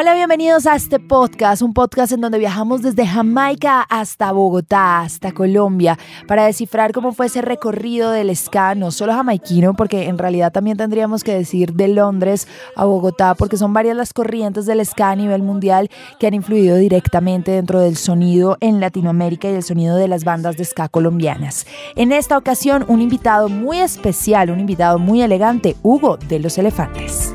Hola, bienvenidos a este podcast, un podcast en donde viajamos desde Jamaica hasta Bogotá, hasta Colombia, para descifrar cómo fue ese recorrido del ska, no solo jamaiquino, porque en realidad también tendríamos que decir de Londres a Bogotá, porque son varias las corrientes del ska a nivel mundial que han influido directamente dentro del sonido en Latinoamérica y el sonido de las bandas de ska colombianas. En esta ocasión, un invitado muy especial, un invitado muy elegante, Hugo de los Elefantes.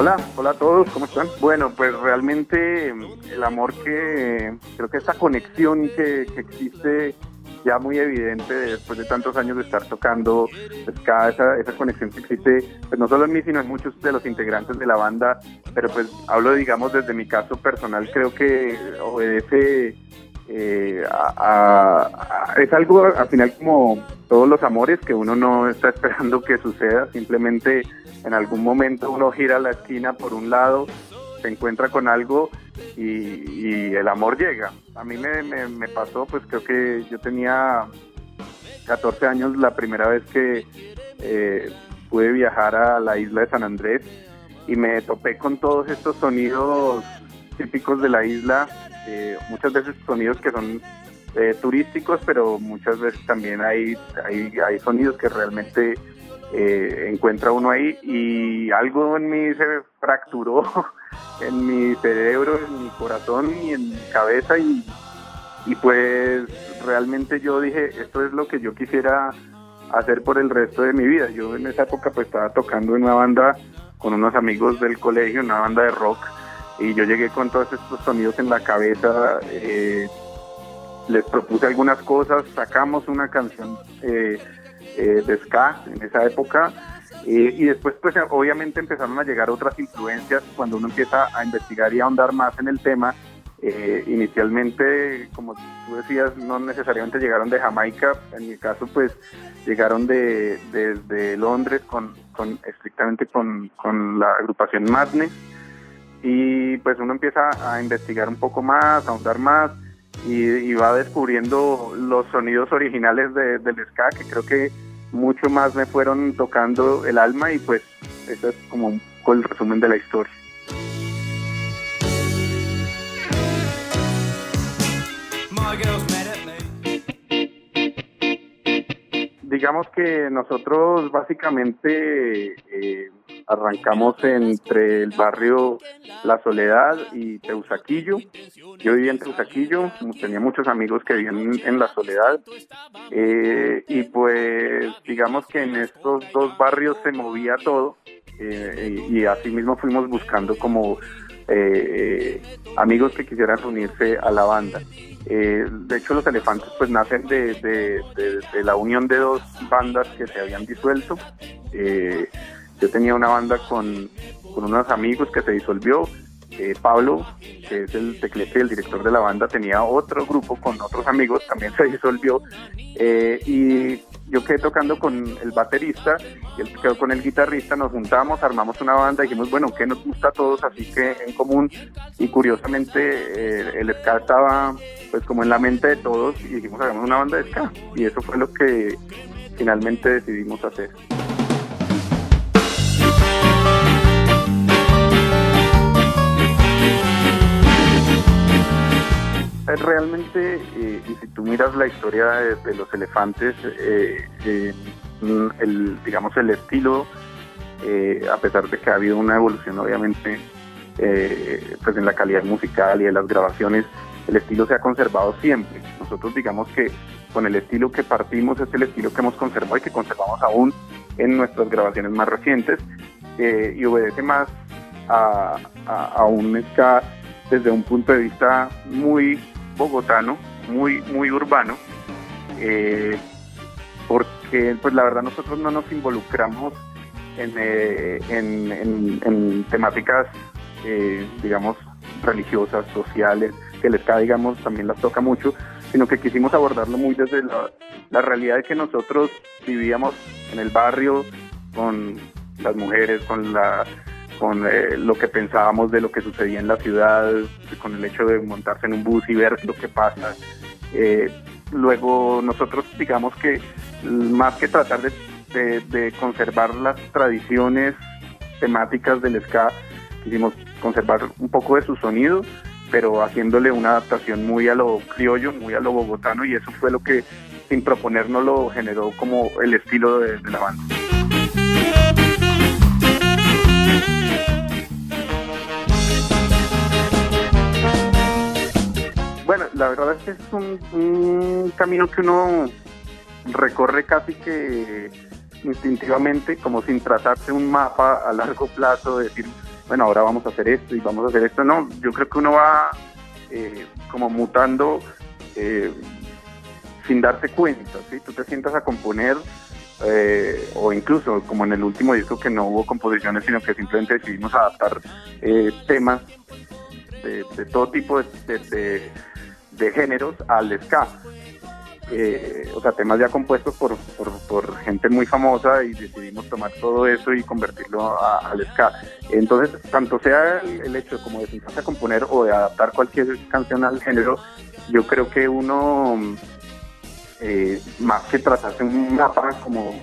Hola, hola a todos, ¿cómo están? Bueno, pues realmente el amor que, creo que esa conexión que, existe ya muy evidente después de tantos años de estar tocando, pues cada esa, esa conexión que existe, pues no solo en mí, sino en muchos de los integrantes de la banda, pero pues hablo, digamos, desde mi caso personal, creo que obedece eh, es algo al final como todos los amores que uno no está esperando que suceda, simplemente en algún momento uno gira la esquina por un lado, se encuentra con algo y, el amor llega. A mí me, pasó, pues creo que yo tenía 14 años la primera vez que eh, pude viajar a la isla de San Andrés y me topé con todos estos sonidos típicos de la isla eh, muchas veces sonidos que son eh, turísticos, pero muchas veces también hay, hay, sonidos que realmente eh, encuentra uno ahí y algo en mí se fracturó en mi cerebro, en mi corazón y en mi cabeza y, y pues realmente yo dije, esto es lo que yo quisiera hacer por el resto de mi vida. Yo en esa época pues estaba tocando en una banda con unos amigos del colegio, una banda de rock y yo llegué con todos estos sonidos en la cabeza, eh, les propuse algunas cosas, sacamos una canción eh, eh, de ska en esa época y después pues obviamente empezaron a llegar otras influencias cuando uno empieza a investigar y a ahondar más en el tema. inicialmente, como tú decías, no necesariamente llegaron de Jamaica, en mi caso pues llegaron de, Londres con, con estrictamente con, con la agrupación Madness y pues uno empieza a investigar un poco más, a ahondar más y, va descubriendo los sonidos originales de, del ska que creo que mucho más me fueron tocando el alma y pues eso es como un poco el resumen de la historia. Digamos que nosotros básicamente eh, Arrancamos entre el barrio La Soledad y Teusaquillo. Yo vivía en Teusaquillo, tenía muchos amigos que vivían en La Soledad. Eh, y pues digamos que en estos dos barrios se movía todo. Eh, y, así mismo fuimos buscando como eh, amigos que quisieran unirse a la banda. de hecho, los elefantes pues nacen de, de, la unión de dos bandas que se habían disuelto. Yo tenía una banda con, unos amigos que se disolvió. Eh, Pablo, que es el teclete y el director de la banda, tenía otro grupo con otros amigos, también se disolvió. Eh, y yo quedé tocando con el baterista y él quedó con el guitarrista, nos juntamos, armamos una banda, dijimos, bueno, ¿qué nos gusta a todos? Así que en común, y curiosamente eh, el ska estaba pues como en la mente de todos y dijimos, hagamos una banda de ska. Y eso fue lo que finalmente decidimos hacer. Realmente, eh, y si tú miras la historia de, los elefantes, eh, eh, digamos, el estilo, a pesar de que ha habido una evolución, obviamente, pues en la calidad musical y de las grabaciones, el estilo se ha conservado siempre. Nosotros digamos que con el estilo que partimos es el estilo que hemos conservado y que conservamos aún en nuestras grabaciones más recientes y obedece más a, a, un ska desde un punto de vista muy bogotano, muy, muy urbano, eh, porque pues la verdad nosotros no nos involucramos en, eh, en, temáticas, eh, digamos, religiosas, sociales, que el Estado, digamos, también las toca mucho, sino que quisimos abordarlo muy desde la, realidad de que nosotros vivíamos en el barrio, con las mujeres, con la con eh, lo que pensábamos de lo que sucedía en la ciudad, con el hecho de montarse en un bus y ver lo que pasa. Eh, luego nosotros digamos que más que tratar de, conservar las tradiciones temáticas del ska, quisimos conservar un poco de su sonido, pero haciéndole una adaptación muy a lo criollo, muy a lo bogotano, y eso fue lo que sin lo generó como el estilo de, de la banda. La verdad es que es un, camino que uno recorre casi que instintivamente, como sin trazarse un mapa a largo plazo, de decir, bueno, ahora vamos a hacer esto y vamos a hacer esto. No, yo creo que uno va eh, como mutando eh, sin darte cuenta, ¿sí? Tú te sientas a componer eh, o incluso como en el último disco que no hubo composiciones, sino que simplemente decidimos adaptar temas de, todo tipo de de géneros al ska. Eh, o sea, temas ya compuestos por, por, gente muy famosa y decidimos tomar todo eso y convertirlo al ska. Entonces, tanto sea el, hecho como de sentarse a componer o de adaptar cualquier canción al género, yo creo que uno, eh, más que trazarse un mapa como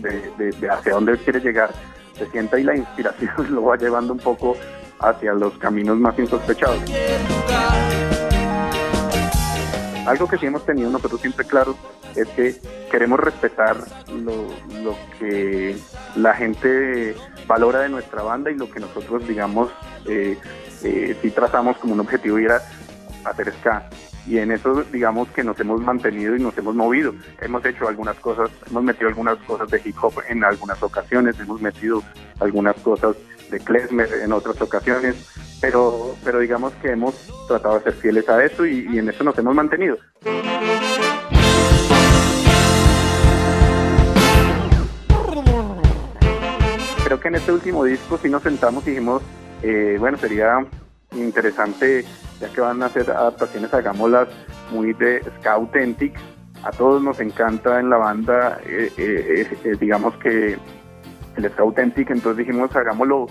de, de hacia dónde quiere llegar, se sienta y la inspiración lo va llevando un poco hacia los caminos más insospechados. Algo que sí hemos tenido nosotros siempre claro es que queremos respetar lo, que la gente valora de nuestra banda y lo que nosotros, digamos, eh, eh, sí trazamos como un objetivo y era hacer ska. Y en eso, digamos que nos hemos mantenido y nos hemos movido. Hemos hecho algunas cosas, hemos metido algunas cosas de hip hop en algunas ocasiones, hemos metido algunas cosas de klezmer en otras ocasiones, pero, pero digamos que hemos tratado de ser fieles a eso y, en eso nos hemos mantenido. Creo que en este último disco sí nos sentamos y dijimos, eh, bueno, sería interesante, ya que van a hacer adaptaciones, hagámoslas muy de ska authentic. A todos nos encanta en la banda, eh, eh, digamos que el ska authentic, entonces dijimos, hagámoslo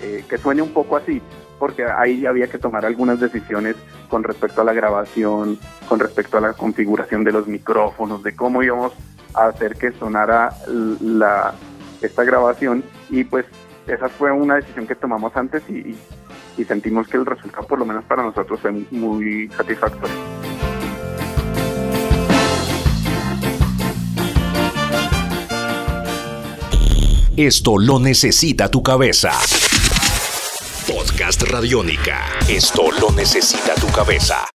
que suene un poco así porque ahí había que tomar algunas decisiones con respecto a la grabación, con respecto a la configuración de los micrófonos, de cómo íbamos a hacer que sonara la, esta grabación y pues esa fue una decisión que tomamos antes y, y sentimos que el resultado por lo menos para nosotros fue muy satisfactorio. Esto lo necesita tu cabeza. Podcast Radiónica. Esto lo necesita tu cabeza.